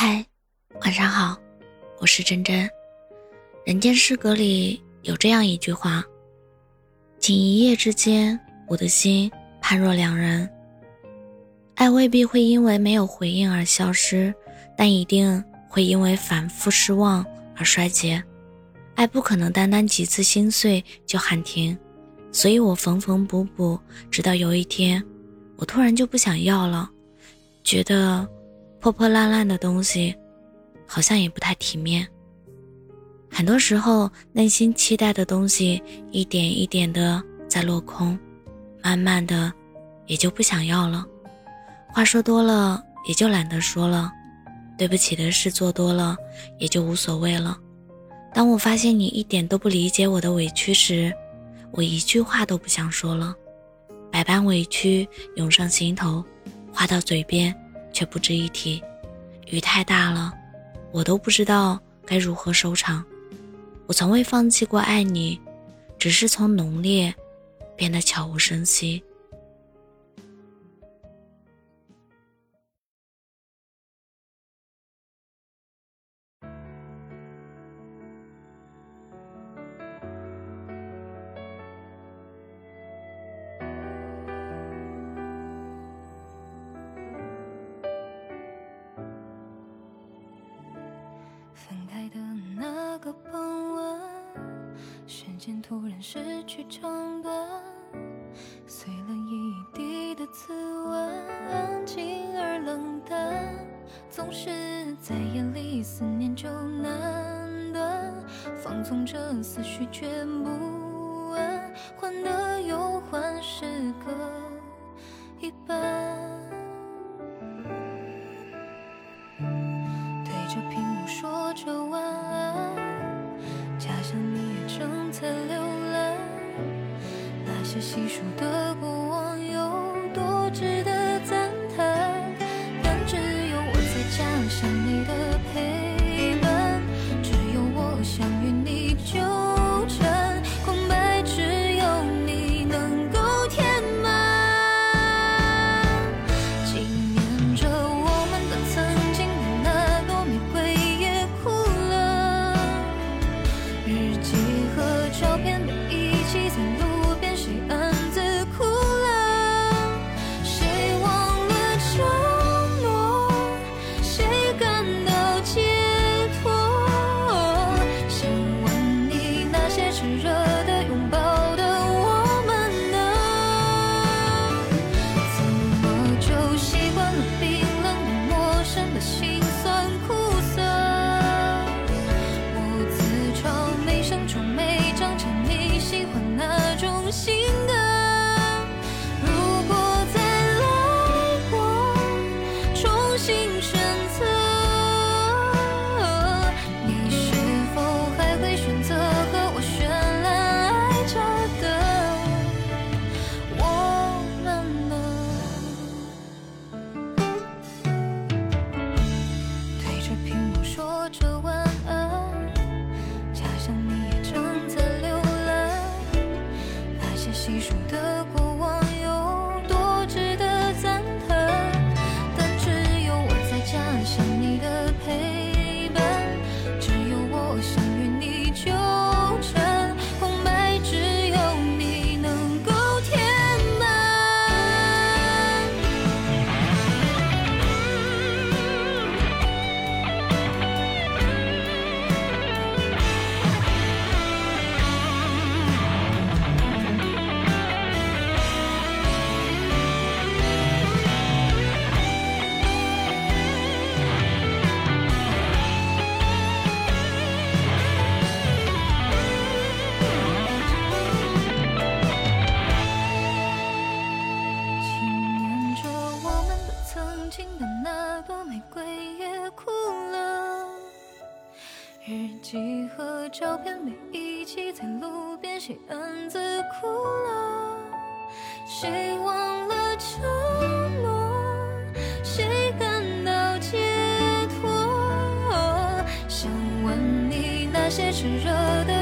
嗨，晚上好，我是真真。人间失格里有这样一句话：“仅一夜之间，我的心判若两人。”爱未必会因为没有回应而消失，但一定会因为反复失望而衰竭。爱不可能单单几次心碎就喊停，所以我缝缝补补，直到有一天，我突然就不想要了，觉得破破烂烂的东西好像也不太体面。很多时候，内心期待的东西一点一点的在落空，慢慢的也就不想要了。话说多了，也就懒得说了；对不起的事做多了，也就无所谓了。当我发现你一点都不理解我的委屈时，我一句话都不想说了。百般委屈涌上心头，话到嘴边却不值一提。雨太大了，我都不知道该如何收场。我从未放弃过爱你，只是从浓烈变得悄无声息。间突然失去长短，碎了一地的滋味，安静而冷淡。总是在夜里，思念就难断，放纵着思绪却不安，患得又患，时隔一半。些细数的心照片被遗弃在路边，谁暗自哭了？谁忘了承诺？谁感到解脱？想问你那些炽热的。